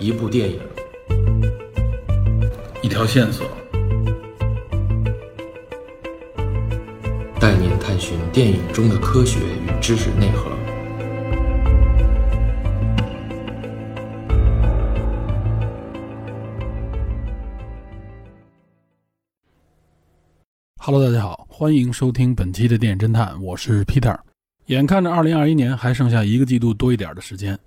一部电影，一条线索，带您探寻电影中的科学与知识内核。Hello，大家好，欢迎收听本期的电影侦探，我是 Peter。眼看着2021年还剩下一个季度多一点的时间，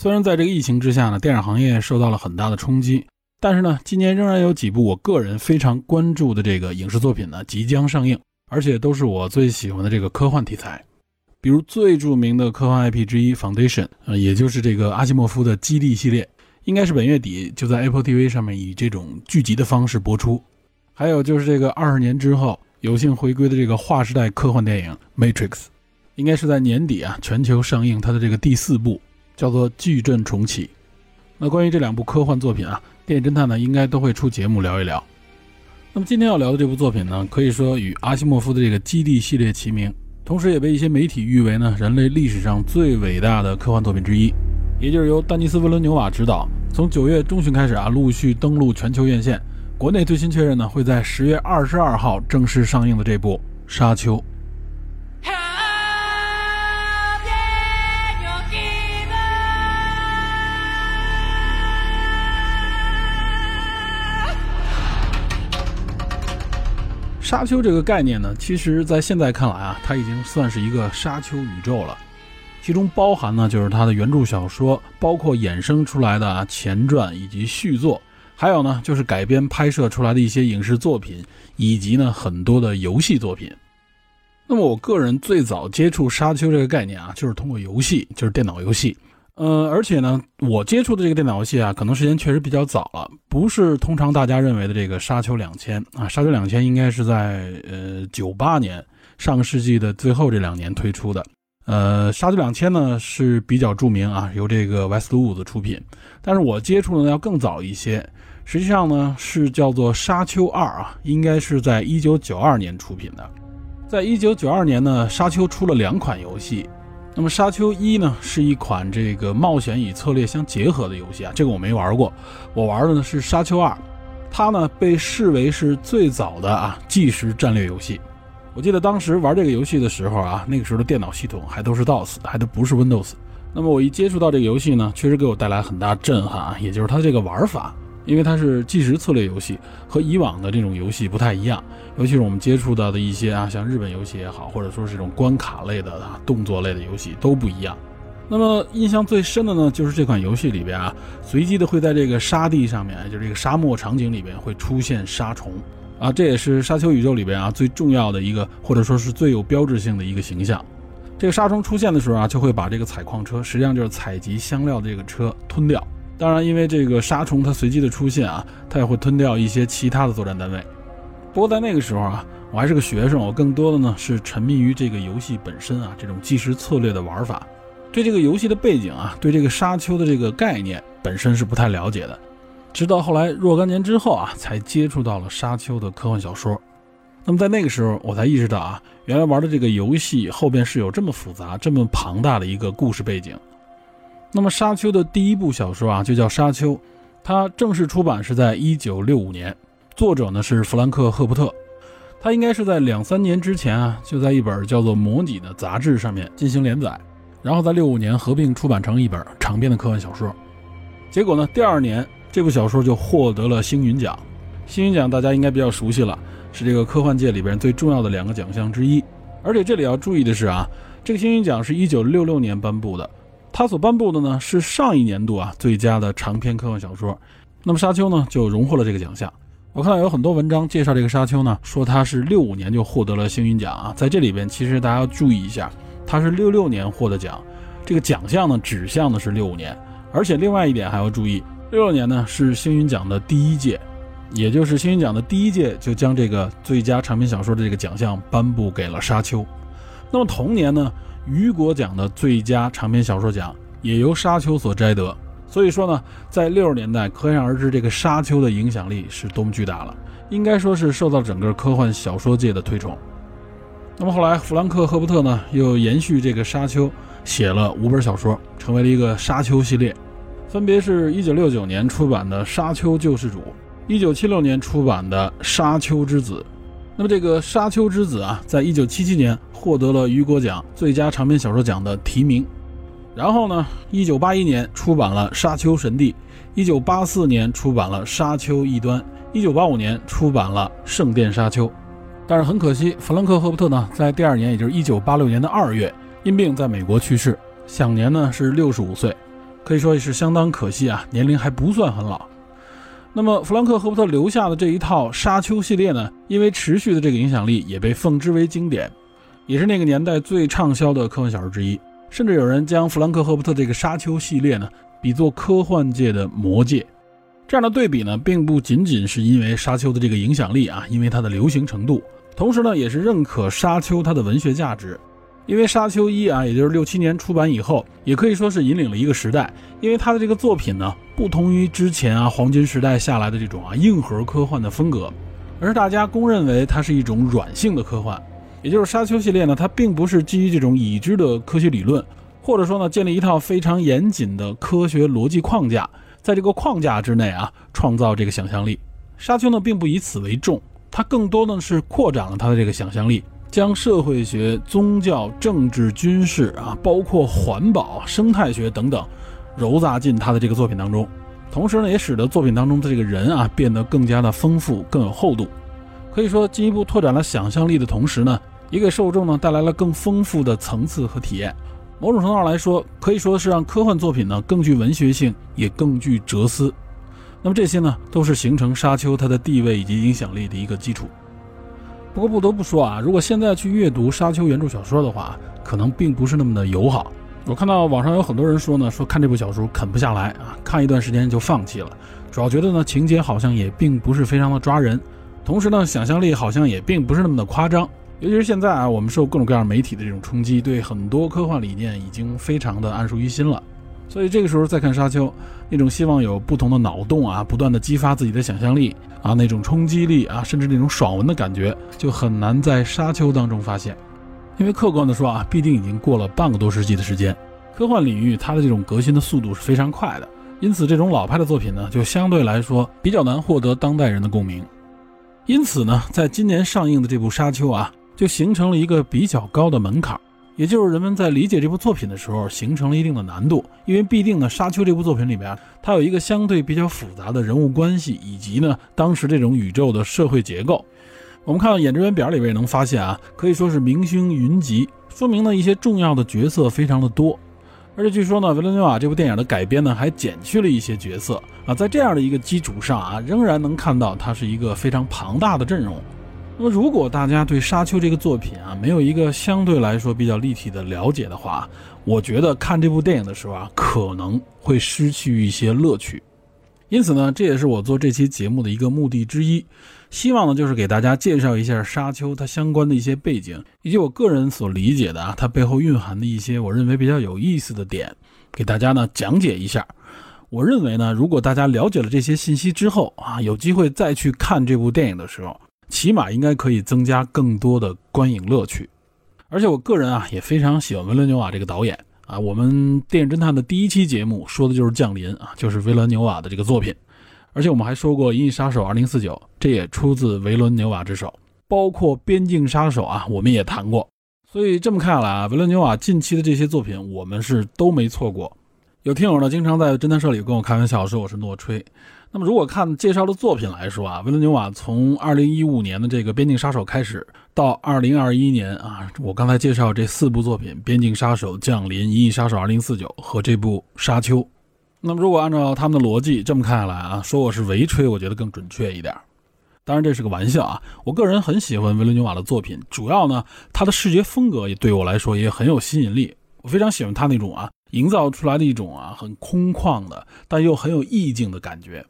虽然在这个疫情之下呢，电影行业受到了很大的冲击，但是呢，今年仍然有几部我个人非常关注的这个影视作品呢即将上映，而且都是我最喜欢的这个科幻题材。比如最著名的科幻 IP 之一《Foundation》，呃，也就是这个阿西莫夫的《基地》系列，应该是本月底就在 Apple TV 上面以这种剧集的方式播出。还有就是这个二十年之后有幸回归的这个划时代科幻电影《Matrix》，应该是在年底啊全球上映它的这个第四部，叫做《矩阵重启》。那关于这两部科幻作品啊，电影侦探呢应该都会出节目聊一聊。那么今天要聊的这部作品呢，可以说与阿西莫夫的这个《基地》系列齐名，同时也被一些媒体誉为呢人类历史上最伟大的科幻作品之一。也就是由丹尼斯·维伦纽瓦执导，从九月中旬开始啊陆续登陆全球院线。国内最新确认呢，会在十月二十二号正式上映的这部《沙丘》。沙丘这个概念呢，其实在现在看来啊，它已经算是一个沙丘宇宙了，其中包含呢就是它的原著小说，包括衍生出来的前传以及续作。还有呢，就是改编拍摄出来的一些影视作品，以及呢很多的游戏作品。那么我个人最早接触沙丘这个概念啊，就是通过游戏，就是电脑游戏。呃，而且呢，我接触的这个电脑游戏啊，可能时间确实比较早了，不是通常大家认为的这个沙丘两千啊。沙丘两千应该是在呃九八年，上个世纪的最后这两年推出的。呃，沙丘两千呢是比较著名啊，由这个 Westwood 出品，但是我接触的呢要更早一些。实际上呢，是叫做《沙丘二》啊，应该是在一九九二年出品的。在一九九二年呢，《沙丘》出了两款游戏。那么，《沙丘一》呢，是一款这个冒险与策略相结合的游戏啊，这个我没玩过。我玩的呢是《沙丘二》，它呢被视为是最早的啊即时战略游戏。我记得当时玩这个游戏的时候啊，那个时候的电脑系统还都是 DOS，还都不是 Windows。那么我一接触到这个游戏呢，确实给我带来很大震撼啊，也就是它这个玩法。因为它是即时策略游戏，和以往的这种游戏不太一样，尤其是我们接触到的一些啊，像日本游戏也好，或者说是这种关卡类的啊、动作类的游戏都不一样。那么印象最深的呢，就是这款游戏里边啊，随机的会在这个沙地上面，就是这个沙漠场景里边会出现沙虫啊，这也是沙丘宇宙里边啊最重要的一个，或者说是最有标志性的一个形象。这个沙虫出现的时候啊，就会把这个采矿车，实际上就是采集香料的这个车吞掉。当然，因为这个沙虫它随机的出现啊，它也会吞掉一些其他的作战单位。不过在那个时候啊，我还是个学生，我更多的呢是沉迷于这个游戏本身啊，这种即时策略的玩法，对这个游戏的背景啊，对这个沙丘的这个概念本身是不太了解的。直到后来若干年之后啊，才接触到了沙丘的科幻小说。那么在那个时候，我才意识到啊，原来玩的这个游戏后边是有这么复杂、这么庞大的一个故事背景。那么《沙丘》的第一部小说啊，就叫《沙丘》，它正式出版是在一九六五年，作者呢是弗兰克·赫伯特，他应该是在两三年之前啊，就在一本叫做《模拟》的杂志上面进行连载，然后在六五年合并出版成一本长篇的科幻小说。结果呢，第二年这部小说就获得了星云奖。星云奖大家应该比较熟悉了，是这个科幻界里边最重要的两个奖项之一。而且这里要注意的是啊，这个星云奖是一九六六年颁布的。他所颁布的呢是上一年度啊最佳的长篇科幻小说，那么《沙丘》呢就荣获了这个奖项。我看到有很多文章介绍这个《沙丘》呢，说它是六五年就获得了星云奖啊。在这里边，其实大家要注意一下，它是六六年获得奖，这个奖项呢指向的是六五年。而且另外一点还要注意，六六年呢是星云奖的第一届，也就是星云奖的第一届就将这个最佳长篇小说的这个奖项颁布给了《沙丘》。那么同年呢？雨果奖的最佳长篇小说奖也由《沙丘》所摘得，所以说呢，在六十年代可想而知，这个《沙丘》的影响力是多么巨大了，应该说是受到整个科幻小说界的推崇。那么后来，弗兰克·赫伯特呢，又延续这个《沙丘》，写了五本小说，成为了一个《沙丘》系列。分别是一九六九年出版的《沙丘救世主》，一九七六年出版的《沙丘之子》。那么这个《沙丘之子》啊，在一九七七年获得了雨果奖最佳长篇小说奖的提名。然后呢，一九八一年出版了《沙丘神帝》，一九八四年出版了《沙丘异端》，一九八五年出版了《圣殿沙丘》。但是很可惜，弗兰克·赫伯特呢，在第二年，也就是一九八六年的二月，因病在美国去世，享年呢是六十五岁。可以说也是相当可惜啊，年龄还不算很老。那么弗兰克·赫伯特留下的这一套《沙丘》系列呢，因为持续的这个影响力，也被奉之为经典，也是那个年代最畅销的科幻小说之一。甚至有人将弗兰克·赫伯特这个《沙丘》系列呢，比作科幻界的《魔戒》。这样的对比呢，并不仅仅是因为《沙丘》的这个影响力啊，因为它的流行程度，同时呢，也是认可《沙丘》它的文学价值。因为《沙丘一》啊，也就是六七年出版以后，也可以说是引领了一个时代。因为他的这个作品呢，不同于之前啊黄金时代下来的这种啊硬核科幻的风格，而是大家公认为它是一种软性的科幻。也就是《沙丘》系列呢，它并不是基于这种已知的科学理论，或者说呢建立一套非常严谨的科学逻辑框架，在这个框架之内啊创造这个想象力。《沙丘》呢并不以此为重，它更多的是扩展了它的这个想象力。将社会学、宗教、政治、军事啊，包括环保、生态学等等，揉杂进他的这个作品当中，同时呢，也使得作品当中的这个人啊变得更加的丰富、更有厚度。可以说，进一步拓展了想象力的同时呢，也给受众呢带来了更丰富的层次和体验。某种程度上来说，可以说是让科幻作品呢更具文学性，也更具哲思。那么这些呢，都是形成沙丘它的地位以及影响力的一个基础。不过不得不说啊，如果现在去阅读《沙丘》原著小说的话，可能并不是那么的友好。我看到网上有很多人说呢，说看这部小说啃不下来啊，看一段时间就放弃了。主要觉得呢，情节好像也并不是非常的抓人，同时呢，想象力好像也并不是那么的夸张。尤其是现在啊，我们受各种各样媒体的这种冲击，对很多科幻理念已经非常的谙熟于心了。所以这个时候再看《沙丘》，那种希望有不同的脑洞啊，不断的激发自己的想象力啊，那种冲击力啊，甚至那种爽文的感觉，就很难在《沙丘》当中发现。因为客观的说啊，必定已经过了半个多世纪的时间，科幻领域它的这种革新的速度是非常快的，因此这种老派的作品呢，就相对来说比较难获得当代人的共鸣。因此呢，在今年上映的这部《沙丘》啊，就形成了一个比较高的门槛。也就是人们在理解这部作品的时候，形成了一定的难度，因为必定呢，《沙丘》这部作品里边，它有一个相对比较复杂的人物关系，以及呢，当时这种宇宙的社会结构。我们看到演职员表里边也能发现啊，可以说是明星云集，说明呢一些重要的角色非常的多。而且据说呢，维伦纽瓦这部电影的改编呢，还减去了一些角色啊，在这样的一个基础上啊，仍然能看到它是一个非常庞大的阵容。那么，如果大家对《沙丘》这个作品啊没有一个相对来说比较立体的了解的话，我觉得看这部电影的时候啊，可能会失去一些乐趣。因此呢，这也是我做这期节目的一个目的之一，希望呢就是给大家介绍一下《沙丘》它相关的一些背景，以及我个人所理解的啊它背后蕴含的一些我认为比较有意思的点，给大家呢讲解一下。我认为呢，如果大家了解了这些信息之后啊，有机会再去看这部电影的时候。起码应该可以增加更多的观影乐趣，而且我个人啊也非常喜欢维伦纽瓦这个导演啊。我们电影侦探的第一期节目说的就是《降临》啊，就是维伦纽瓦的这个作品。而且我们还说过《银翼杀手2049》，这也出自维伦纽瓦之手。包括《边境杀手》啊，我们也谈过。所以这么看来啊，维伦纽瓦近期的这些作品，我们是都没错过。有听友呢，经常在侦探社里跟我开玩笑说我是诺吹。那么，如果看介绍的作品来说啊，维伦纽瓦从二零一五年的这个《边境杀手》开始，到二零二一年啊，我刚才介绍这四部作品《边境杀手》《降临》《银翼杀手二零四九》和这部《沙丘》。那么，如果按照他们的逻辑这么看下来啊，说我是围吹，我觉得更准确一点。当然，这是个玩笑啊。我个人很喜欢维伦纽瓦的作品，主要呢，他的视觉风格也对我来说也很有吸引力。我非常喜欢他那种啊，营造出来的一种啊很空旷的，但又很有意境的感觉。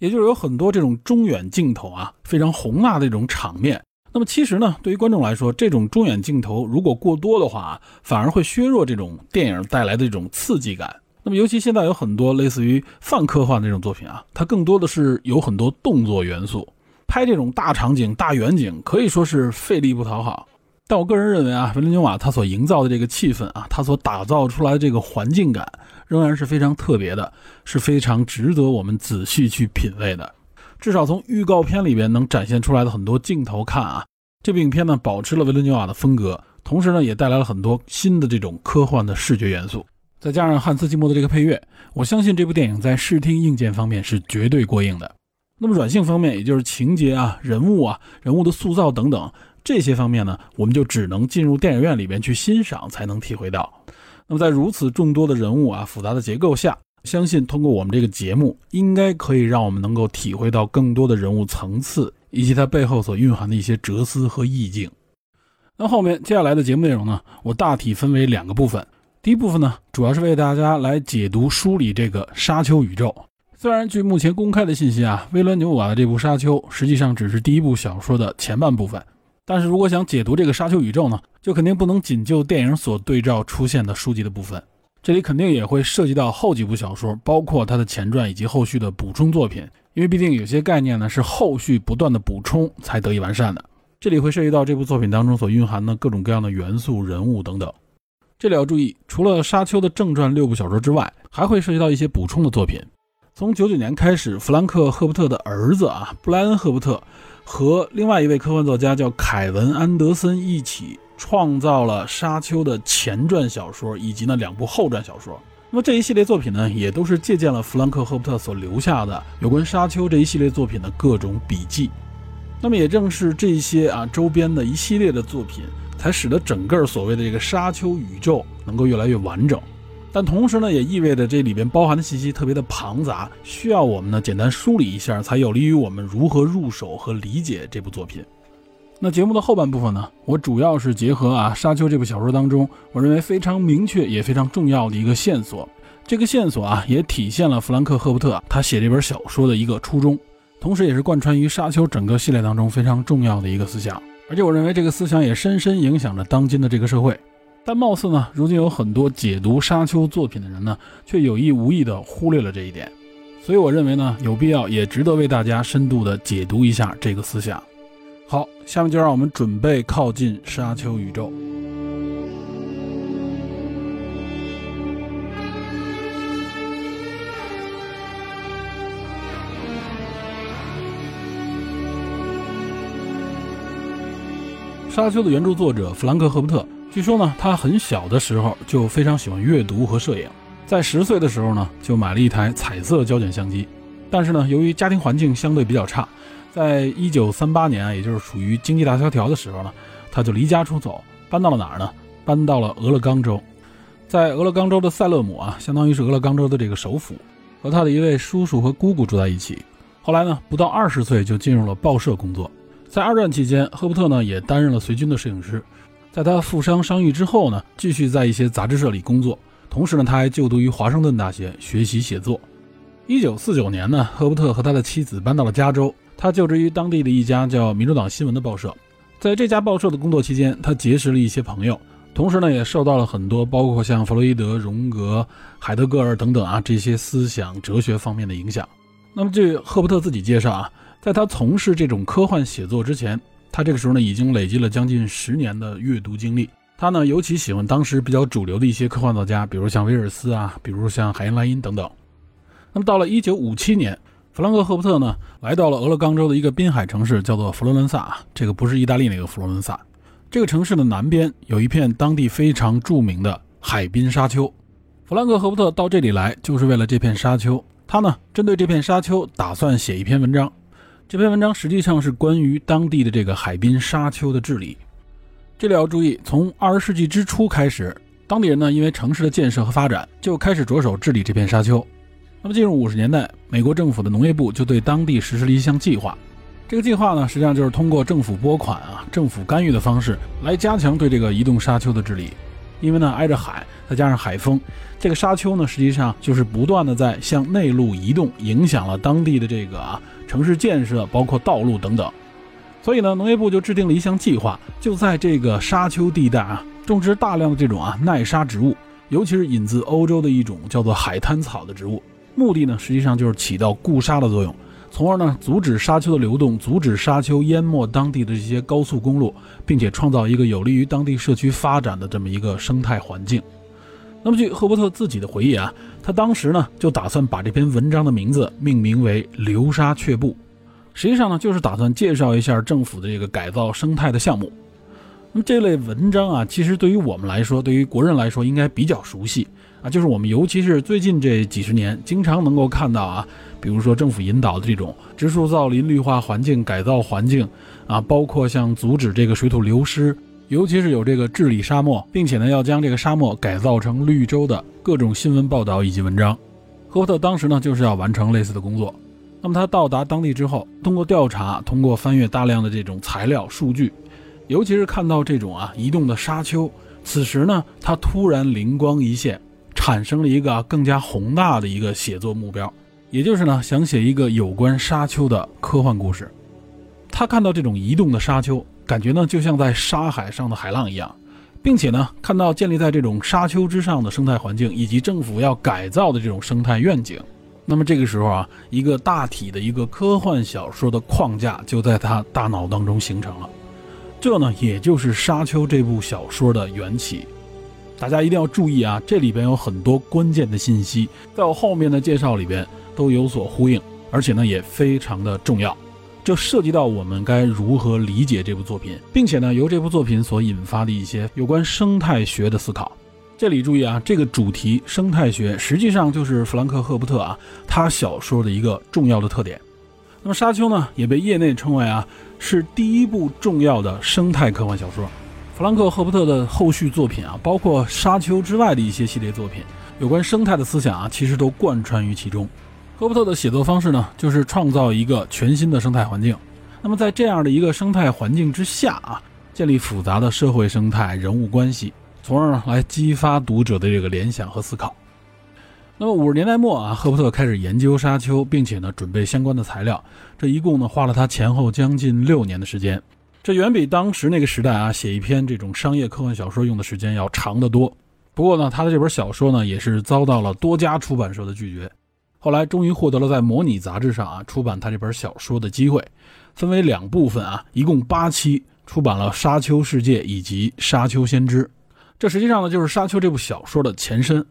也就是有很多这种中远镜头啊，非常宏大的一种场面。那么其实呢，对于观众来说，这种中远镜头如果过多的话，反而会削弱这种电影带来的这种刺激感。那么尤其现在有很多类似于泛科幻的这种作品啊，它更多的是有很多动作元素，拍这种大场景、大远景可以说是费力不讨好。但我个人认为啊，维伦纽瓦他所营造的这个气氛啊，他所打造出来的这个环境感，仍然是非常特别的，是非常值得我们仔细去品味的。至少从预告片里边能展现出来的很多镜头看啊，这部影片呢保持了维伦纽瓦的风格，同时呢也带来了很多新的这种科幻的视觉元素，再加上汉斯季默的这个配乐，我相信这部电影在视听硬件方面是绝对过硬的。那么软性方面，也就是情节啊、人物啊、人物的塑造等等。这些方面呢，我们就只能进入电影院里边去欣赏，才能体会到。那么在如此众多的人物啊、复杂的结构下，相信通过我们这个节目，应该可以让我们能够体会到更多的人物层次，以及它背后所蕴含的一些哲思和意境。那后面接下来的节目内容呢，我大体分为两个部分。第一部分呢，主要是为大家来解读梳理这个沙丘宇宙。虽然据目前公开的信息啊，威伦纽瓦的这部《沙丘》实际上只是第一部小说的前半部分。但是如果想解读这个沙丘宇宙呢，就肯定不能仅就电影所对照出现的书籍的部分，这里肯定也会涉及到后几部小说，包括它的前传以及后续的补充作品，因为毕竟有些概念呢是后续不断的补充才得以完善的。这里会涉及到这部作品当中所蕴含的各种各样的元素、人物等等。这里要注意，除了沙丘的正传六部小说之外，还会涉及到一些补充的作品。从九九年开始，弗兰克·赫伯特的儿子啊，布莱恩·赫伯特。和另外一位科幻作家叫凯文·安德森一起创造了《沙丘》的前传小说以及那两部后传小说。那么这一系列作品呢，也都是借鉴了弗兰克·赫伯特所留下的有关《沙丘》这一系列作品的各种笔记。那么也正是这些啊周边的一系列的作品，才使得整个所谓的这个《沙丘》宇宙能够越来越完整。但同时呢，也意味着这里边包含的信息特别的庞杂，需要我们呢简单梳理一下，才有利于我们如何入手和理解这部作品。那节目的后半部分呢，我主要是结合啊《沙丘》这部小说当中，我认为非常明确也非常重要的一个线索。这个线索啊，也体现了弗兰克·赫伯特他写这本小说的一个初衷，同时也是贯穿于《沙丘》整个系列当中非常重要的一个思想。而且我认为这个思想也深深影响着当今的这个社会。但貌似呢，如今有很多解读沙丘作品的人呢，却有意无意地忽略了这一点，所以我认为呢，有必要也值得为大家深度地解读一下这个思想。好，下面就让我们准备靠近沙丘宇宙。沙丘的原著作者弗兰克·赫伯特。据说呢，他很小的时候就非常喜欢阅读和摄影，在十岁的时候呢，就买了一台彩色胶卷相机。但是呢，由于家庭环境相对比较差，在一九三八年啊，也就是处于经济大萧条的时候呢，他就离家出走，搬到了哪儿呢？搬到了俄勒冈州，在俄勒冈州的塞勒姆啊，相当于是俄勒冈州的这个首府，和他的一位叔叔和姑姑住在一起。后来呢，不到二十岁就进入了报社工作。在二战期间，赫伯特呢也担任了随军的摄影师。在他负伤伤愈之后呢，继续在一些杂志社里工作，同时呢，他还就读于华盛顿大学学习写作。一九四九年呢，赫伯特和他的妻子搬到了加州，他就职于当地的一家叫《民主党新闻》的报社。在这家报社的工作期间，他结识了一些朋友，同时呢，也受到了很多包括像弗洛伊德、荣格、海德格尔等等啊这些思想哲学方面的影响。那么，据赫伯特自己介绍啊，在他从事这种科幻写作之前。他这个时候呢，已经累积了将近十年的阅读经历。他呢，尤其喜欢当时比较主流的一些科幻作家，比如像威尔斯啊，比如像海因莱因等等。那么到了1957年，弗兰克·赫伯特呢，来到了俄勒冈州的一个滨海城市，叫做佛罗伦萨。这个不是意大利那个佛罗伦萨。这个城市的南边有一片当地非常著名的海滨沙丘。弗兰克·赫伯特到这里来，就是为了这片沙丘。他呢，针对这片沙丘，打算写一篇文章。这篇文章实际上是关于当地的这个海滨沙丘的治理。这里要注意，从二十世纪之初开始，当地人呢因为城市的建设和发展，就开始着手治理这片沙丘。那么进入五十年代，美国政府的农业部就对当地实施了一项计划。这个计划呢，实际上就是通过政府拨款啊、政府干预的方式来加强对这个移动沙丘的治理。因为呢挨着海，再加上海风，这个沙丘呢实际上就是不断的在向内陆移动，影响了当地的这个啊。城市建设包括道路等等，所以呢，农业部就制定了一项计划，就在这个沙丘地带啊，种植大量的这种啊耐沙植物，尤其是引自欧洲的一种叫做海滩草的植物。目的呢，实际上就是起到固沙的作用，从而呢阻止沙丘的流动，阻止沙丘淹没当地的这些高速公路，并且创造一个有利于当地社区发展的这么一个生态环境。那么据赫伯特自己的回忆啊，他当时呢就打算把这篇文章的名字命名为《流沙却步》，实际上呢就是打算介绍一下政府的这个改造生态的项目。那么这类文章啊，其实对于我们来说，对于国人来说应该比较熟悉啊，就是我们尤其是最近这几十年，经常能够看到啊，比如说政府引导的这种植树造林、绿化环境、改造环境啊，包括像阻止这个水土流失。尤其是有这个治理沙漠，并且呢要将这个沙漠改造成绿洲的各种新闻报道以及文章，赫伯特当时呢就是要完成类似的工作。那么他到达当地之后，通过调查，通过翻阅大量的这种材料数据，尤其是看到这种啊移动的沙丘，此时呢他突然灵光一现，产生了一个更加宏大的一个写作目标，也就是呢想写一个有关沙丘的科幻故事。他看到这种移动的沙丘。感觉呢，就像在沙海上的海浪一样，并且呢，看到建立在这种沙丘之上的生态环境，以及政府要改造的这种生态愿景。那么这个时候啊，一个大体的一个科幻小说的框架就在他大脑当中形成了。这呢，也就是《沙丘》这部小说的缘起。大家一定要注意啊，这里边有很多关键的信息，在我后面的介绍里边都有所呼应，而且呢，也非常的重要。这涉及到我们该如何理解这部作品，并且呢，由这部作品所引发的一些有关生态学的思考。这里注意啊，这个主题生态学实际上就是弗兰克·赫伯特啊他小说的一个重要的特点。那么《沙丘》呢，也被业内称为啊是第一部重要的生态科幻小说。弗兰克·赫伯特的后续作品啊，包括《沙丘》之外的一些系列作品，有关生态的思想啊，其实都贯穿于其中。赫伯特的写作方式呢，就是创造一个全新的生态环境。那么在这样的一个生态环境之下啊，建立复杂的社会生态、人物关系，从而呢来激发读者的这个联想和思考。那么五十年代末啊，赫伯特开始研究沙丘，并且呢准备相关的材料。这一共呢花了他前后将近六年的时间，这远比当时那个时代啊写一篇这种商业科幻小说用的时间要长得多。不过呢，他的这本小说呢也是遭到了多家出版社的拒绝。后来终于获得了在《模拟》杂志上啊出版他这本小说的机会，分为两部分啊，一共八期，出版了《沙丘世界》以及《沙丘先知》。这实际上呢就是《沙丘》这部小说的前身。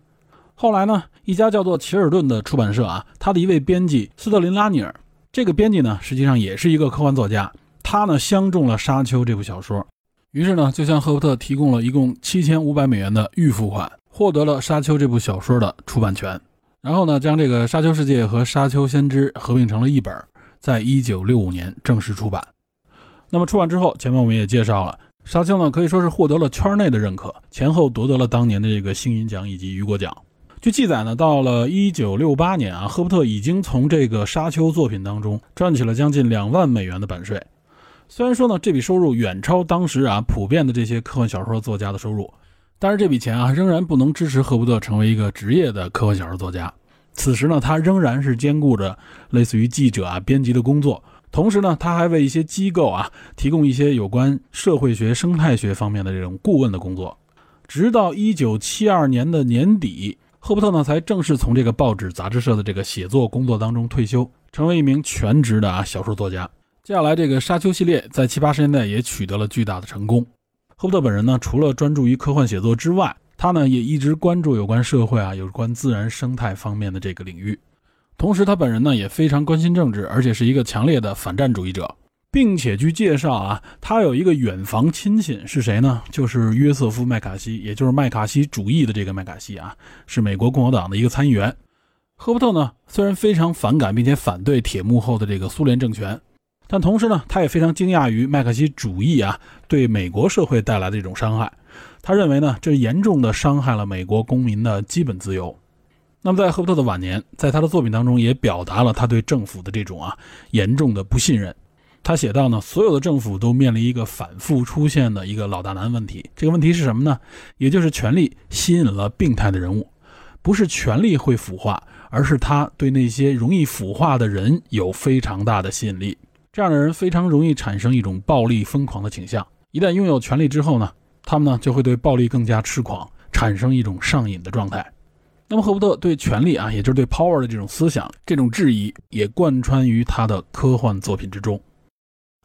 后来呢，一家叫做奇尔顿的出版社啊，他的一位编辑斯特林拉尼尔，这个编辑呢实际上也是一个科幻作家，他呢相中了《沙丘》这部小说，于是呢就向赫伯特提供了一共七千五百美元的预付款，获得了《沙丘》这部小说的出版权。然后呢，将这个《沙丘世界》和《沙丘先知》合并成了一本，在一九六五年正式出版。那么出版之后，前面我们也介绍了，《沙丘》呢可以说是获得了圈内的认可，前后夺得了当年的这个星云奖以及雨果奖。据记载呢，到了一九六八年啊，赫伯特已经从这个《沙丘》作品当中赚取了将近两万美元的版税。虽然说呢，这笔收入远超当时啊普遍的这些科幻小说作家的收入。但是这笔钱啊，仍然不能支持赫伯特成为一个职业的科幻小说作家。此时呢，他仍然是兼顾着类似于记者啊、编辑的工作，同时呢，他还为一些机构啊提供一些有关社会学、生态学方面的这种顾问的工作。直到一九七二年的年底，赫伯特呢才正式从这个报纸、杂志社的这个写作工作当中退休，成为一名全职的啊小说作家。接下来，这个《沙丘》系列在七八十年代也取得了巨大的成功。赫伯特本人呢，除了专注于科幻写作之外，他呢也一直关注有关社会啊、有关自然生态方面的这个领域。同时，他本人呢也非常关心政治，而且是一个强烈的反战主义者，并且据介绍啊，他有一个远房亲戚是谁呢？就是约瑟夫·麦卡锡，也就是麦卡锡主义的这个麦卡锡啊，是美国共和党的一个参议员。赫伯特呢虽然非常反感并且反对铁幕后的这个苏联政权。但同时呢，他也非常惊讶于麦克锡主义啊对美国社会带来的一种伤害。他认为呢，这严重的伤害了美国公民的基本自由。那么在赫伯特的晚年，在他的作品当中也表达了他对政府的这种啊严重的不信任。他写到呢，所有的政府都面临一个反复出现的一个老大难问题。这个问题是什么呢？也就是权力吸引了病态的人物，不是权力会腐化，而是他对那些容易腐化的人有非常大的吸引力。这样的人非常容易产生一种暴力疯狂的倾向。一旦拥有权力之后呢，他们呢就会对暴力更加痴狂，产生一种上瘾的状态。那么赫伯特对权力啊，也就是对 power 的这种思想，这种质疑也贯穿于他的科幻作品之中。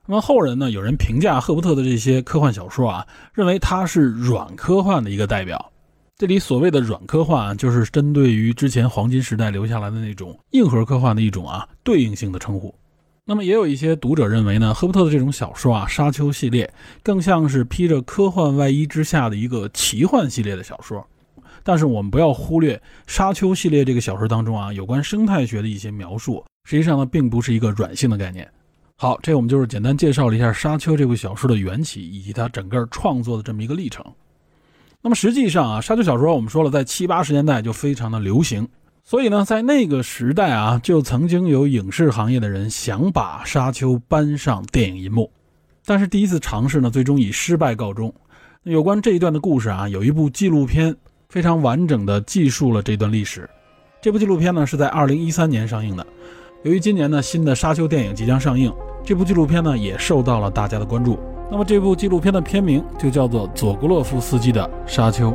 那么后人呢，有人评价赫伯特的这些科幻小说啊，认为他是软科幻的一个代表。这里所谓的软科幻，就是针对于之前黄金时代留下来的那种硬核科幻的一种啊对应性的称呼。那么也有一些读者认为呢，赫伯特的这种小说啊，《沙丘》系列更像是披着科幻外衣之下的一个奇幻系列的小说。但是我们不要忽略《沙丘》系列这个小说当中啊，有关生态学的一些描述，实际上呢，并不是一个软性的概念。好，这我们就是简单介绍了一下《沙丘》这部小说的缘起以及它整个创作的这么一个历程。那么实际上啊，《沙丘》小说我们说了，在七八十年代就非常的流行。所以呢，在那个时代啊，就曾经有影视行业的人想把《沙丘》搬上电影银幕，但是第一次尝试呢，最终以失败告终。有关这一段的故事啊，有一部纪录片非常完整的记述了这段历史。这部纪录片呢，是在二零一三年上映的。由于今年呢，新的《沙丘》电影即将上映，这部纪录片呢，也受到了大家的关注。那么这部纪录片的片名就叫做佐格洛夫斯基的《沙丘》。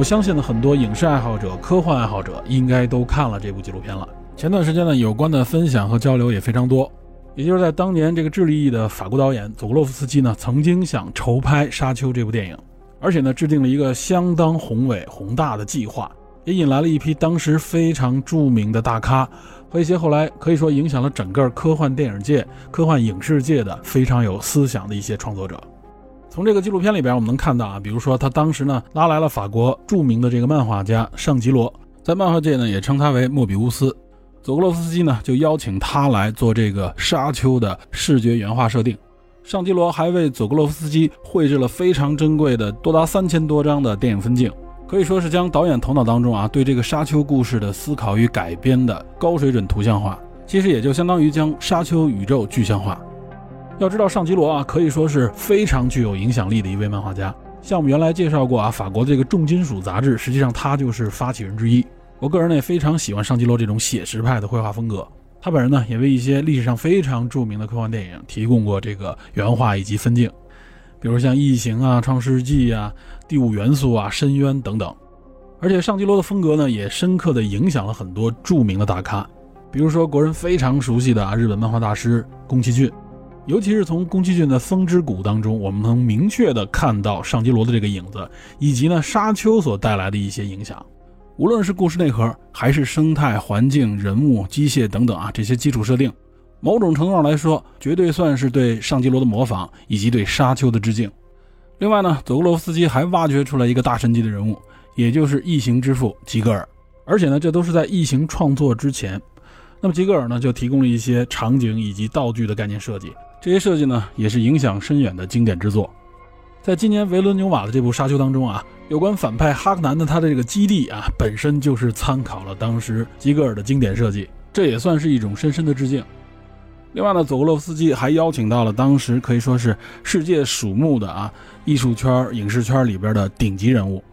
我相信呢，很多影视爱好者、科幻爱好者应该都看了这部纪录片了。前段时间呢，有关的分享和交流也非常多。也就是在当年，这个智利裔的法国导演佐格洛夫斯基呢，曾经想筹拍《沙丘》这部电影，而且呢，制定了一个相当宏伟宏大的计划，也引来了一批当时非常著名的大咖和一些后来可以说影响了整个科幻电影界、科幻影视界的非常有思想的一些创作者。从这个纪录片里边，我们能看到啊，比如说他当时呢拉来了法国著名的这个漫画家尚吉罗，在漫画界呢也称他为莫比乌斯。佐格洛夫斯基呢就邀请他来做这个沙丘的视觉原画设定。尚吉罗还为佐格洛夫斯基绘制了非常珍贵的多达三千多张的电影分镜，可以说是将导演头脑当中啊对这个沙丘故事的思考与改编的高水准图像化，其实也就相当于将沙丘宇宙具象化。要知道，尚吉罗啊，可以说是非常具有影响力的一位漫画家。像我们原来介绍过啊，法国这个重金属杂志，实际上他就是发起人之一。我个人呢也非常喜欢尚吉罗这种写实派的绘画风格。他本人呢也为一些历史上非常著名的科幻电影提供过这个原画以及分镜，比如像《异形》啊、《创世纪》啊、《第五元素》啊、《深渊》等等。而且尚吉罗的风格呢也深刻的影响了很多著名的大咖，比如说国人非常熟悉的啊日本漫画大师宫崎骏。尤其是从宫崎骏的《风之谷》当中，我们能明确的看到上基罗的这个影子，以及呢沙丘所带来的一些影响。无论是故事内核，还是生态环境、人物、机械等等啊这些基础设定，某种程度上来说，绝对算是对上基罗的模仿，以及对沙丘的致敬。另外呢，佐格罗夫斯基还挖掘出来一个大神级的人物，也就是异形之父吉格尔，而且呢，这都是在异形创作之前。那么吉格尔呢，就提供了一些场景以及道具的概念设计。这些设计呢，也是影响深远的经典之作。在今年维伦纽瓦的这部《沙丘》当中啊，有关反派哈克南的他的这个基地啊，本身就是参考了当时吉格尔的经典设计，这也算是一种深深的致敬。另外呢，佐格洛夫斯基还邀请到了当时可以说是世界瞩目的啊艺术圈、影视圈里边的顶级人物，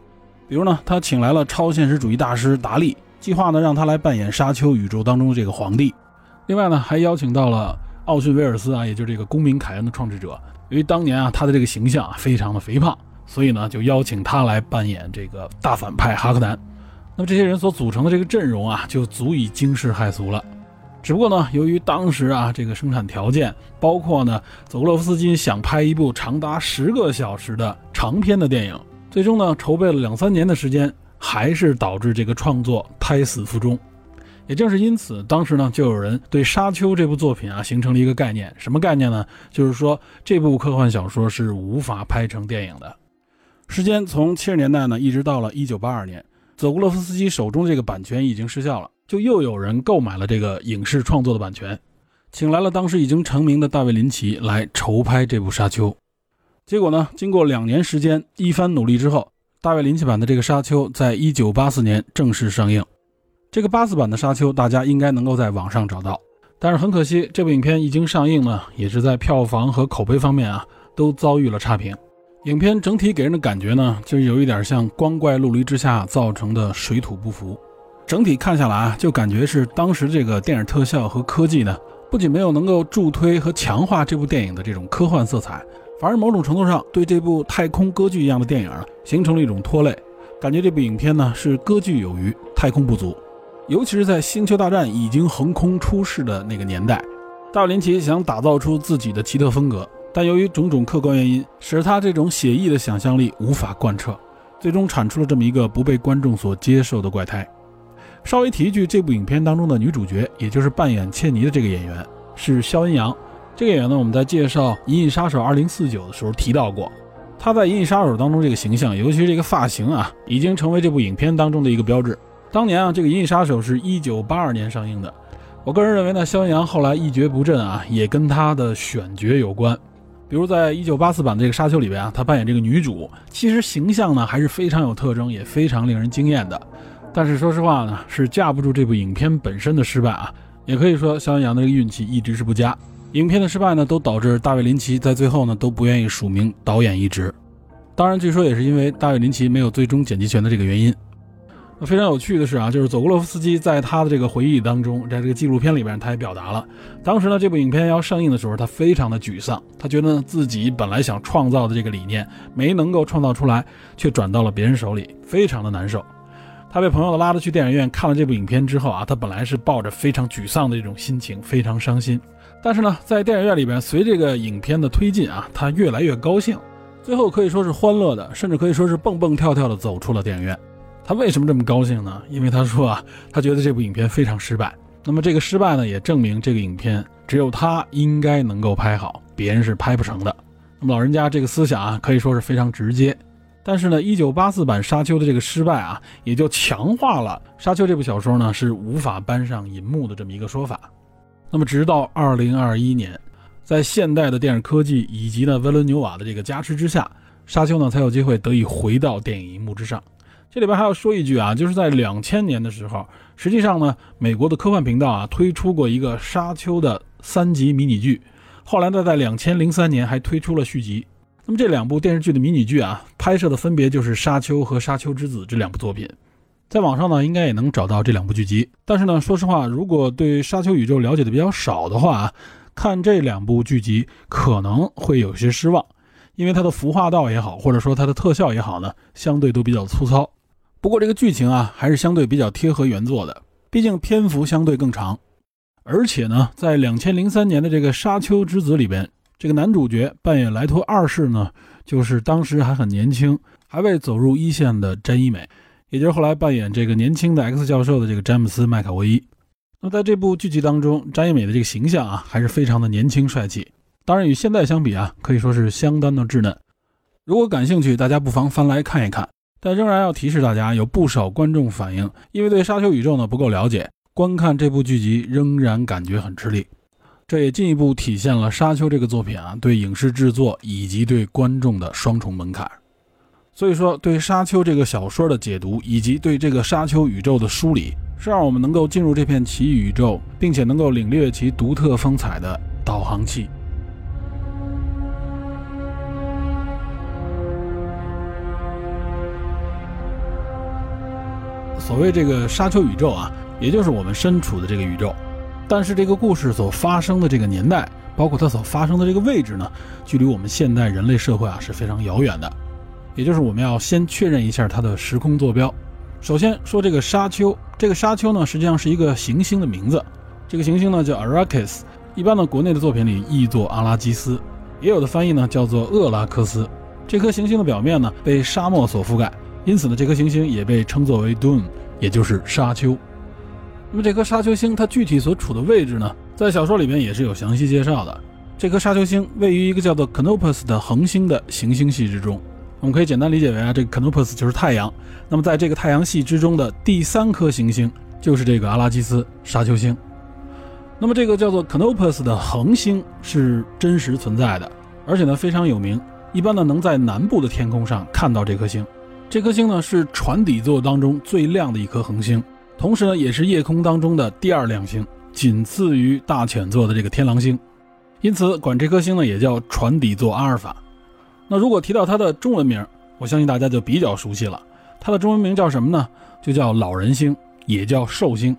比如呢，他请来了超现实主义大师达利，计划呢让他来扮演沙丘宇宙当中的这个皇帝。另外呢，还邀请到了。奥逊·威尔斯啊，也就是这个公民凯恩的创制者，由于当年啊他的这个形象啊非常的肥胖，所以呢就邀请他来扮演这个大反派哈克南。那么这些人所组成的这个阵容啊，就足以惊世骇俗了。只不过呢，由于当时啊这个生产条件，包括呢佐格洛夫斯基想拍一部长达十个小时的长篇的电影，最终呢筹备了两三年的时间，还是导致这个创作胎死腹中。也正是因此，当时呢，就有人对《沙丘》这部作品啊，形成了一个概念，什么概念呢？就是说，这部科幻小说是无法拍成电影的。时间从七十年代呢，一直到了一九八二年，佐古洛夫斯基手中这个版权已经失效了，就又有人购买了这个影视创作的版权，请来了当时已经成名的大卫林奇来筹拍这部《沙丘》。结果呢，经过两年时间一番努力之后，大卫林奇版的这个《沙丘》在一九八四年正式上映。这个八字版的《沙丘》，大家应该能够在网上找到，但是很可惜，这部影片一经上映呢，也是在票房和口碑方面啊，都遭遇了差评。影片整体给人的感觉呢，就有一点像光怪陆离之下造成的水土不服。整体看下来啊，就感觉是当时这个电影特效和科技呢，不仅没有能够助推和强化这部电影的这种科幻色彩，反而某种程度上对这部太空歌剧一样的电影啊形成了一种拖累。感觉这部影片呢是歌剧有余，太空不足。尤其是在《星球大战》已经横空出世的那个年代，大卫林奇想打造出自己的奇特风格，但由于种种客观原因，使他这种写意的想象力无法贯彻，最终产出了这么一个不被观众所接受的怪胎。稍微提一句，这部影片当中的女主角，也就是扮演切尼的这个演员是肖恩·杨。这个演员呢，我们在介绍《银翼杀手2049》的时候提到过。他在《银翼杀手》当中这个形象，尤其是这个发型啊，已经成为这部影片当中的一个标志。当年啊，这个《银翼杀手》是一九八二年上映的。我个人认为呢，肖恩·杨后来一蹶不振啊，也跟他的选角有关。比如在一九八四版的这个《沙丘》里边啊，他扮演这个女主，其实形象呢还是非常有特征，也非常令人惊艳的。但是说实话呢，是架不住这部影片本身的失败啊。也可以说，肖恩·杨的这个运气一直是不佳。影片的失败呢，都导致大卫林奇在最后呢都不愿意署名导演一职。当然，据说也是因为大卫林奇没有最终剪辑权的这个原因。那非常有趣的是啊，就是佐格洛夫斯基在他的这个回忆当中，在这个纪录片里边，他也表达了，当时呢这部影片要上映的时候，他非常的沮丧，他觉得自己本来想创造的这个理念没能够创造出来，却转到了别人手里，非常的难受。他被朋友拉着去电影院看了这部影片之后啊，他本来是抱着非常沮丧的这种心情，非常伤心。但是呢，在电影院里边，随这个影片的推进啊，他越来越高兴，最后可以说是欢乐的，甚至可以说是蹦蹦跳跳的走出了电影院。他为什么这么高兴呢？因为他说啊，他觉得这部影片非常失败。那么这个失败呢，也证明这个影片只有他应该能够拍好，别人是拍不成的。那么老人家这个思想啊，可以说是非常直接。但是呢，一九八四版《沙丘》的这个失败啊，也就强化了《沙丘》这部小说呢是无法搬上银幕的这么一个说法。那么，直到二零二一年，在现代的电影科技以及呢维伦纽瓦的这个加持之下，《沙丘》呢才有机会得以回到电影荧幕之上。这里边还要说一句啊，就是在两千年的时候，实际上呢，美国的科幻频道啊推出过一个《沙丘》的三集迷你剧，后来呢，在两千零三年还推出了续集。那么这两部电视剧的迷你剧啊，拍摄的分别就是《沙丘》和《沙丘之子》这两部作品。在网上呢，应该也能找到这两部剧集。但是呢，说实话，如果对沙丘宇宙了解的比较少的话啊，看这两部剧集可能会有些失望，因为它的服化道也好，或者说它的特效也好呢，相对都比较粗糙。不过这个剧情啊，还是相对比较贴合原作的，毕竟篇幅相对更长。而且呢，在两千零三年的这个《沙丘之子》里边，这个男主角扮演莱托二世呢，就是当时还很年轻，还未走入一线的詹一美。也就是后来扮演这个年轻的 X 教授的这个詹姆斯·麦卡维伊。那在这部剧集当中，詹一美的这个形象啊，还是非常的年轻帅气。当然，与现在相比啊，可以说是相当的稚嫩。如果感兴趣，大家不妨翻来看一看。但仍然要提示大家，有不少观众反映，因为对沙丘宇宙呢不够了解，观看这部剧集仍然感觉很吃力。这也进一步体现了沙丘这个作品啊，对影视制作以及对观众的双重门槛。所以说，对《沙丘》这个小说的解读，以及对这个沙丘宇宙的梳理，是让我们能够进入这片奇异宇宙，并且能够领略其独特风采的导航器。所谓这个沙丘宇宙啊，也就是我们身处的这个宇宙，但是这个故事所发生的这个年代，包括它所发生的这个位置呢，距离我们现代人类社会啊是非常遥远的。也就是我们要先确认一下它的时空坐标。首先说这个沙丘，这个沙丘呢实际上是一个行星的名字，这个行星呢叫 Arrakis，一般的国内的作品里译作阿拉基斯，也有的翻译呢叫做厄拉克斯。这颗行星的表面呢被沙漠所覆盖，因此呢这颗行星也被称作为 Dune，也就是沙丘。那么这颗沙丘星它具体所处的位置呢，在小说里面也是有详细介绍的。这颗沙丘星位于一个叫做 Canopus 的恒星的行星系之中。我们可以简单理解为啊，这个 Canopus 就是太阳。那么在这个太阳系之中的第三颗行星就是这个阿拉基斯沙丘星。那么这个叫做 Canopus 的恒星是真实存在的，而且呢非常有名。一般呢能在南部的天空上看到这颗星。这颗星呢是船底座当中最亮的一颗恒星，同时呢也是夜空当中的第二亮星，仅次于大犬座的这个天狼星。因此管这颗星呢也叫船底座阿尔法。那如果提到它的中文名，我相信大家就比较熟悉了。它的中文名叫什么呢？就叫老人星，也叫寿星。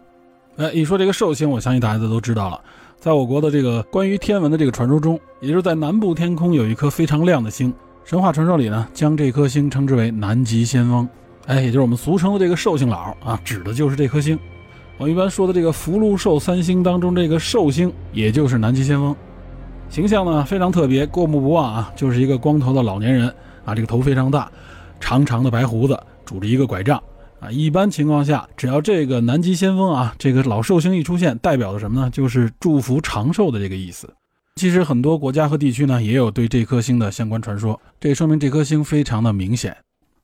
哎，一说这个寿星，我相信大家都都知道了。在我国的这个关于天文的这个传说中，也就是在南部天空有一颗非常亮的星，神话传说里呢，将这颗星称之为南极仙翁，哎，也就是我们俗称的这个寿星老啊，指的就是这颗星。我们一般说的这个福禄寿三星当中，这个寿星也就是南极仙翁，形象呢非常特别，过目不忘啊，就是一个光头的老年人啊，这个头非常大，长长的白胡子，拄着一个拐杖。啊，一般情况下，只要这个南极先锋啊，这个老寿星一出现，代表的什么呢？就是祝福长寿的这个意思。其实很多国家和地区呢，也有对这颗星的相关传说，这说明这颗星非常的明显。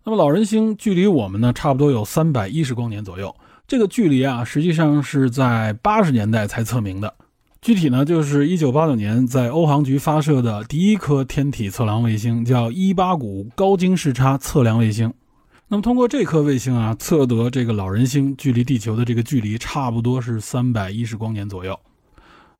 那么老人星距离我们呢，差不多有三百一十光年左右。这个距离啊，实际上是在八十年代才测明的。具体呢，就是一九八九年在欧航局发射的第一颗天体测量卫星，叫伊巴谷高精视差测量卫星。那么通过这颗卫星啊，测得这个老人星距离地球的这个距离差不多是三百一十光年左右。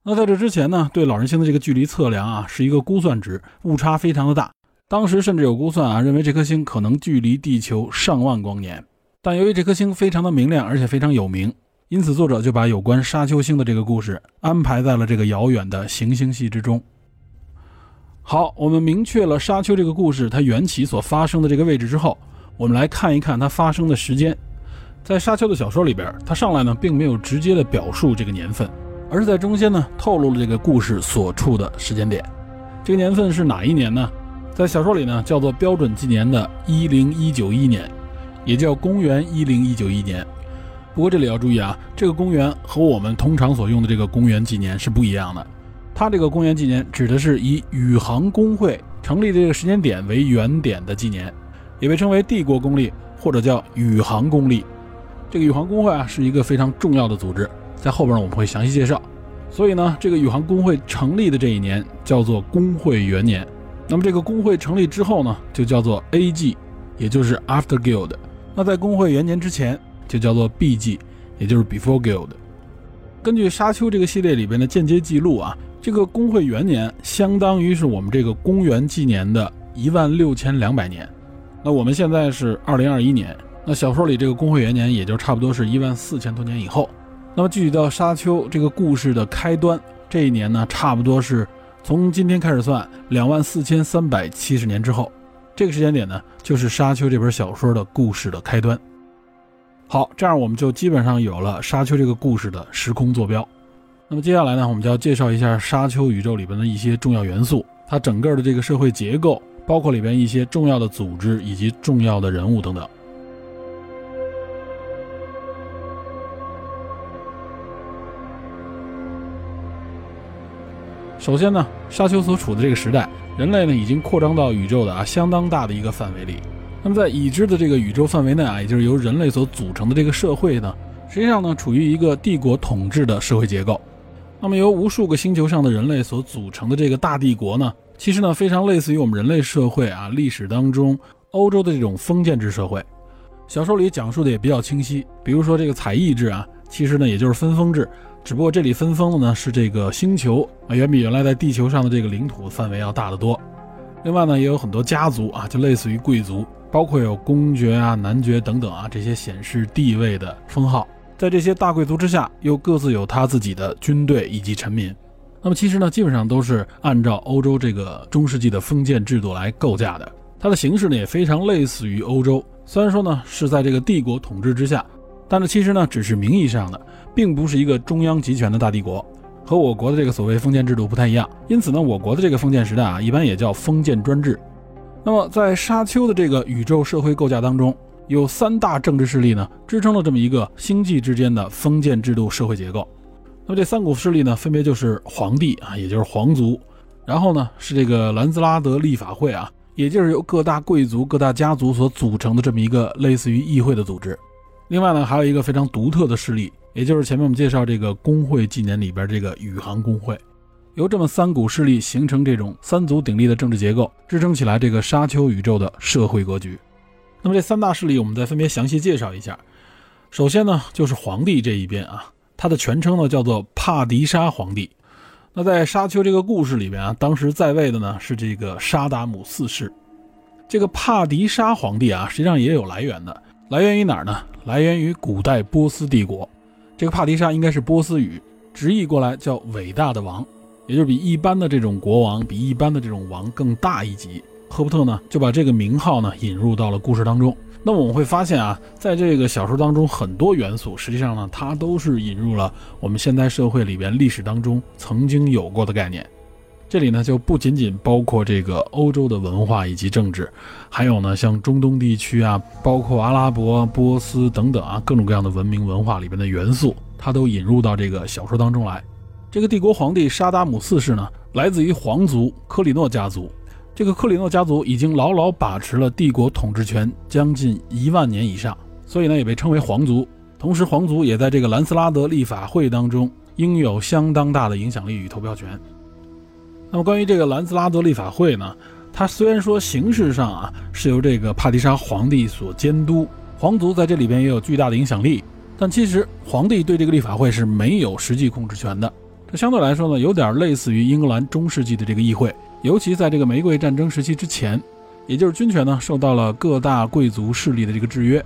那在这之前呢，对老人星的这个距离测量啊，是一个估算值，误差非常的大。当时甚至有估算啊，认为这颗星可能距离地球上万光年。但由于这颗星非常的明亮，而且非常有名，因此作者就把有关沙丘星的这个故事安排在了这个遥远的行星系之中。好，我们明确了沙丘这个故事它缘起所发生的这个位置之后。我们来看一看它发生的时间，在沙丘的小说里边，它上来呢并没有直接的表述这个年份，而是在中间呢透露了这个故事所处的时间点。这个年份是哪一年呢？在小说里呢叫做标准纪年的一零一九一年，也叫公元一零一九一年。不过这里要注意啊，这个公元和我们通常所用的这个公元纪年是不一样的。它这个公元纪年指的是以宇航工会成立的这个时间点为原点的纪年。也被称为帝国公历，或者叫宇航公历。这个宇航工会啊，是一个非常重要的组织，在后边呢我们会详细介绍。所以呢，这个宇航工会成立的这一年叫做工会元年。那么这个工会成立之后呢，就叫做 A.G，也就是 After Guild。那在工会元年之前就叫做 B.G，也就是 Before Guild。根据沙丘这个系列里边的间接记录啊，这个工会元年相当于是我们这个公元纪年的一万六千两百年。那我们现在是二零二一年，那小说里这个工会元年也就差不多是一万四千多年以后。那么具体到沙丘这个故事的开端这一年呢，差不多是从今天开始算两万四千三百七十年之后。这个时间点呢，就是沙丘这本小说的故事的开端。好，这样我们就基本上有了沙丘这个故事的时空坐标。那么接下来呢，我们就要介绍一下沙丘宇宙里边的一些重要元素，它整个的这个社会结构。包括里边一些重要的组织以及重要的人物等等。首先呢，沙丘所处的这个时代，人类呢已经扩张到宇宙的啊相当大的一个范围里。那么在已知的这个宇宙范围内啊，也就是由人类所组成的这个社会呢，实际上呢处于一个帝国统治的社会结构。那么由无数个星球上的人类所组成的这个大帝国呢？其实呢，非常类似于我们人类社会啊，历史当中欧洲的这种封建制社会。小说里讲述的也比较清晰，比如说这个采邑制啊，其实呢也就是分封制，只不过这里分封的呢是这个星球啊，远比原来在地球上的这个领土范围要大得多。另外呢，也有很多家族啊，就类似于贵族，包括有公爵啊、男爵等等啊这些显示地位的封号。在这些大贵族之下，又各自有他自己的军队以及臣民。那么其实呢，基本上都是按照欧洲这个中世纪的封建制度来构架的。它的形式呢也非常类似于欧洲，虽然说呢是在这个帝国统治之下，但是其实呢只是名义上的，并不是一个中央集权的大帝国，和我国的这个所谓封建制度不太一样。因此呢，我国的这个封建时代啊，一般也叫封建专制。那么在沙丘的这个宇宙社会构架当中，有三大政治势力呢，支撑了这么一个星际之间的封建制度社会结构。那么这三股势力呢，分别就是皇帝啊，也就是皇族，然后呢是这个兰兹拉德立法会啊，也就是由各大贵族、各大家族所组成的这么一个类似于议会的组织。另外呢，还有一个非常独特的势力，也就是前面我们介绍这个工会纪年里边这个宇航工会，由这么三股势力形成这种三足鼎立的政治结构，支撑起来这个沙丘宇宙的社会格局。那么这三大势力，我们再分别详细介绍一下。首先呢，就是皇帝这一边啊。他的全称呢叫做帕迪沙皇帝。那在沙丘这个故事里边啊，当时在位的呢是这个沙达姆四世。这个帕迪沙皇帝啊，实际上也有来源的，来源于哪儿呢？来源于古代波斯帝国。这个帕提沙应该是波斯语，直译过来叫伟大的王，也就是比一般的这种国王，比一般的这种王更大一级。赫伯特呢就把这个名号呢引入到了故事当中。那么我们会发现啊，在这个小说当中，很多元素实际上呢，它都是引入了我们现代社会里边历史当中曾经有过的概念。这里呢就不仅仅包括这个欧洲的文化以及政治，还有呢像中东地区啊，包括阿拉伯、波斯等等啊各种各样的文明文化里边的元素，它都引入到这个小说当中来。这个帝国皇帝沙达姆四世呢，来自于皇族科里诺家族。这个克里诺家族已经牢牢把持了帝国统治权将近一万年以上，所以呢也被称为皇族。同时，皇族也在这个兰斯拉德立法会当中拥有相当大的影响力与投票权。那么，关于这个兰斯拉德立法会呢，它虽然说形式上啊是由这个帕蒂莎皇帝所监督，皇族在这里边也有巨大的影响力，但其实皇帝对这个立法会是没有实际控制权的。这相对来说呢，有点类似于英格兰中世纪的这个议会。尤其在这个玫瑰战争时期之前，也就是军权呢受到了各大贵族势力的这个制约。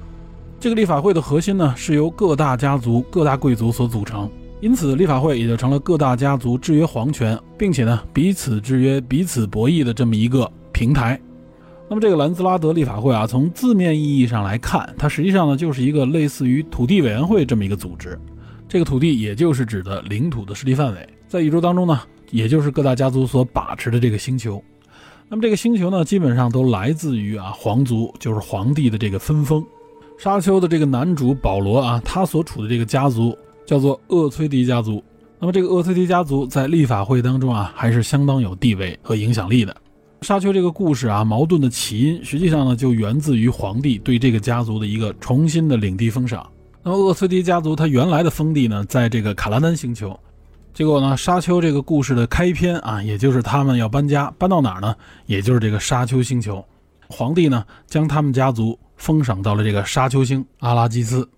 这个立法会的核心呢是由各大家族、各大贵族所组成，因此立法会也就成了各大家族制约皇权，并且呢彼此制约、彼此博弈的这么一个平台。那么这个兰兹拉德立法会啊，从字面意义上来看，它实际上呢就是一个类似于土地委员会这么一个组织。这个土地也就是指的领土的势力范围，在宇宙当中呢。也就是各大家族所把持的这个星球，那么这个星球呢，基本上都来自于啊皇族，就是皇帝的这个分封。沙丘的这个男主保罗啊，他所处的这个家族叫做厄崔迪家族。那么这个厄崔迪家族在立法会当中啊，还是相当有地位和影响力的。沙丘这个故事啊，矛盾的起因实际上呢，就源自于皇帝对这个家族的一个重新的领地封赏。那么厄崔迪家族他原来的封地呢，在这个卡拉丹星球。结果呢，沙丘这个故事的开篇啊，也就是他们要搬家，搬到哪儿呢？也就是这个沙丘星球。皇帝呢，将他们家族封赏到了这个沙丘星阿拉基斯。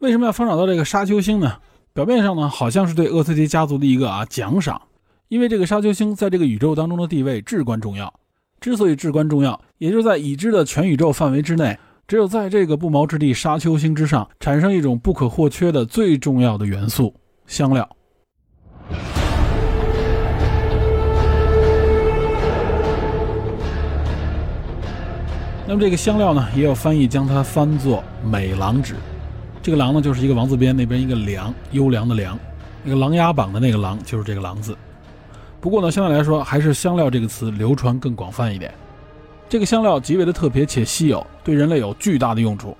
为什么要封赏到这个沙丘星呢？表面上呢，好像是对厄崔迪家族的一个啊奖赏，因为这个沙丘星在这个宇宙当中的地位至关重要。之所以至关重要，也就是在已知的全宇宙范围之内，只有在这个不毛之地沙丘星之上，产生一种不可或缺的最重要的元素——香料。那么这个香料呢，也有翻译将它翻作美郎纸。这个狼呢，就是一个王字边，那边一个良，优良的良，那个琅琊榜的那个郎就是这个狼字。不过呢，相对来说，还是香料这个词流传更广泛一点。这个香料极为的特别且稀有，对人类有巨大的用处。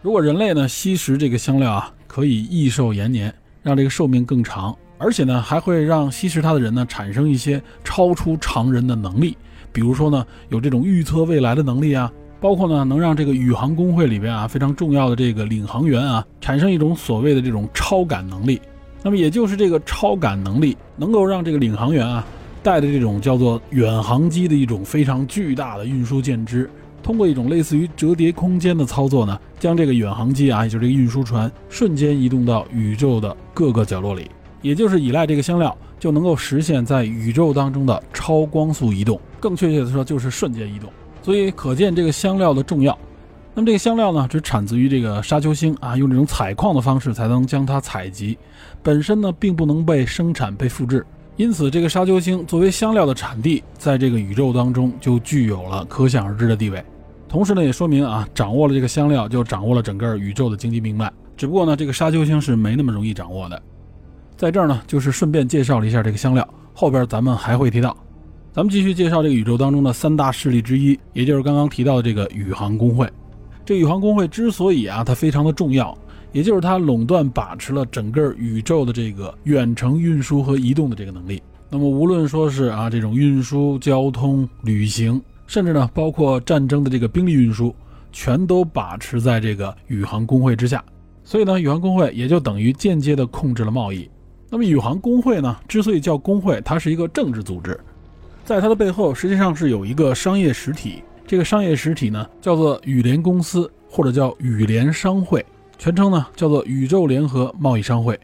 如果人类呢吸食这个香料啊，可以益寿延年，让这个寿命更长，而且呢，还会让吸食它的人呢产生一些超出常人的能力，比如说呢，有这种预测未来的能力啊。包括呢，能让这个宇航工会里边啊非常重要的这个领航员啊产生一种所谓的这种超感能力。那么也就是这个超感能力，能够让这个领航员啊带的这种叫做远航机的一种非常巨大的运输舰只，通过一种类似于折叠空间的操作呢，将这个远航机啊，也就是这个运输船，瞬间移动到宇宙的各个角落里。也就是依赖这个香料，就能够实现在宇宙当中的超光速移动。更确切的说，就是瞬间移动。所以可见这个香料的重要。那么这个香料呢，只产自于这个沙丘星啊，用这种采矿的方式才能将它采集，本身呢并不能被生产、被复制。因此，这个沙丘星作为香料的产地，在这个宇宙当中就具有了可想而知的地位。同时呢，也说明啊，掌握了这个香料，就掌握了整个宇宙的经济命脉。只不过呢，这个沙丘星是没那么容易掌握的。在这儿呢，就是顺便介绍了一下这个香料，后边咱们还会提到。咱们继续介绍这个宇宙当中的三大势力之一，也就是刚刚提到的这个宇航工会。这宇航工会之所以啊它非常的重要，也就是它垄断把持了整个宇宙的这个远程运输和移动的这个能力。那么无论说是啊这种运输、交通、旅行，甚至呢包括战争的这个兵力运输，全都把持在这个宇航工会之下。所以呢，宇航工会也就等于间接的控制了贸易。那么宇航工会呢，之所以叫工会，它是一个政治组织。在它的背后，实际上是有一个商业实体。这个商业实体呢，叫做羽联公司，或者叫羽联商会，全称呢叫做宇宙联合贸易商会，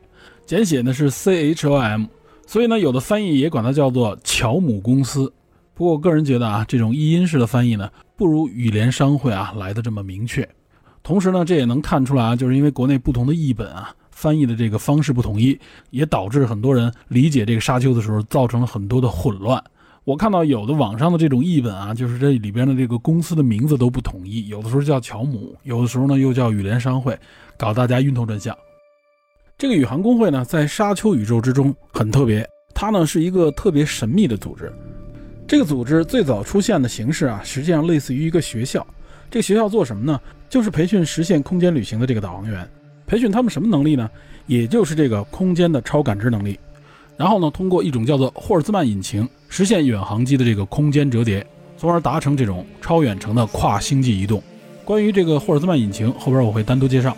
简写呢是 CHOM。所以呢，有的翻译也管它叫做乔姆公司。不过，我个人觉得啊，这种译音式的翻译呢，不如羽联商会啊来的这么明确。同时呢，这也能看出来啊，就是因为国内不同的译本啊，翻译的这个方式不统一，也导致很多人理解这个沙丘的时候造成了很多的混乱。我看到有的网上的这种译本啊，就是这里边的这个公司的名字都不统一，有的时候叫乔姆，有的时候呢又叫羽联商会，搞大家晕头转向。这个宇航工会呢，在沙丘宇宙之中很特别，它呢是一个特别神秘的组织。这个组织最早出现的形式啊，实际上类似于一个学校。这个学校做什么呢？就是培训实现空间旅行的这个导航员，培训他们什么能力呢？也就是这个空间的超感知能力。然后呢，通过一种叫做霍尔兹曼引擎。实现远航机的这个空间折叠，从而达成这种超远程的跨星际移动。关于这个霍尔兹曼引擎，后边我会单独介绍。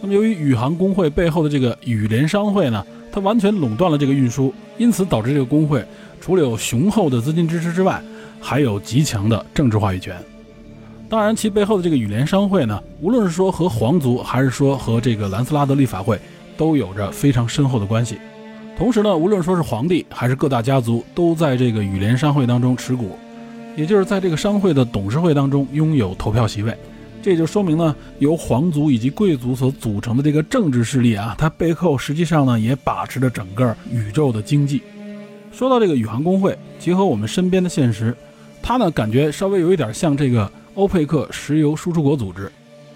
那么，由于宇航工会背后的这个宇联商会呢，它完全垄断了这个运输，因此导致这个工会除了有雄厚的资金支持之外，还有极强的政治话语权。当然，其背后的这个宇联商会呢，无论是说和皇族，还是说和这个兰斯拉德立法会，都有着非常深厚的关系。同时呢，无论说是皇帝还是各大家族，都在这个羽联商会当中持股，也就是在这个商会的董事会当中拥有投票席位。这就说明呢，由皇族以及贵族所组成的这个政治势力啊，它背后实际上呢也把持着整个宇宙的经济。说到这个宇航工会，结合我们身边的现实，它呢感觉稍微有一点像这个欧佩克石油输出国组织。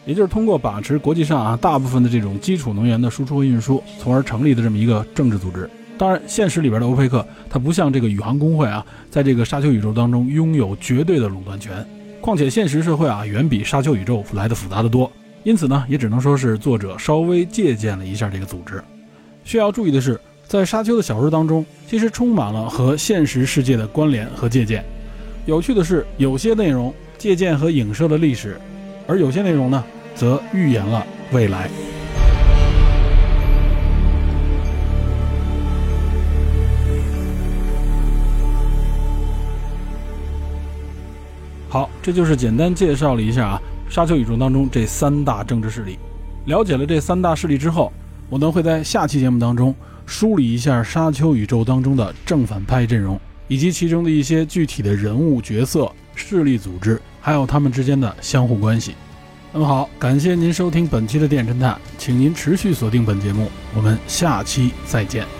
也就是通过把持国际上啊大部分的这种基础能源的输出和运输，从而成立的这么一个政治组织。当然，现实里边的欧佩克，它不像这个宇航工会啊，在这个沙丘宇宙当中拥有绝对的垄断权。况且现实社会啊，远比沙丘宇宙来的复杂的多。因此呢，也只能说是作者稍微借鉴了一下这个组织。需要注意的是，在沙丘的小说当中，其实充满了和现实世界的关联和借鉴。有趣的是，有些内容借鉴和影射了历史，而有些内容呢。则预言了未来。好，这就是简单介绍了一下啊，沙丘宇宙当中这三大政治势力。了解了这三大势力之后，我呢会在下期节目当中梳理一下沙丘宇宙当中的正反派阵容，以及其中的一些具体的人物角色、势力组织，还有他们之间的相互关系。那么好，感谢您收听本期的电侦探，请您持续锁定本节目，我们下期再见。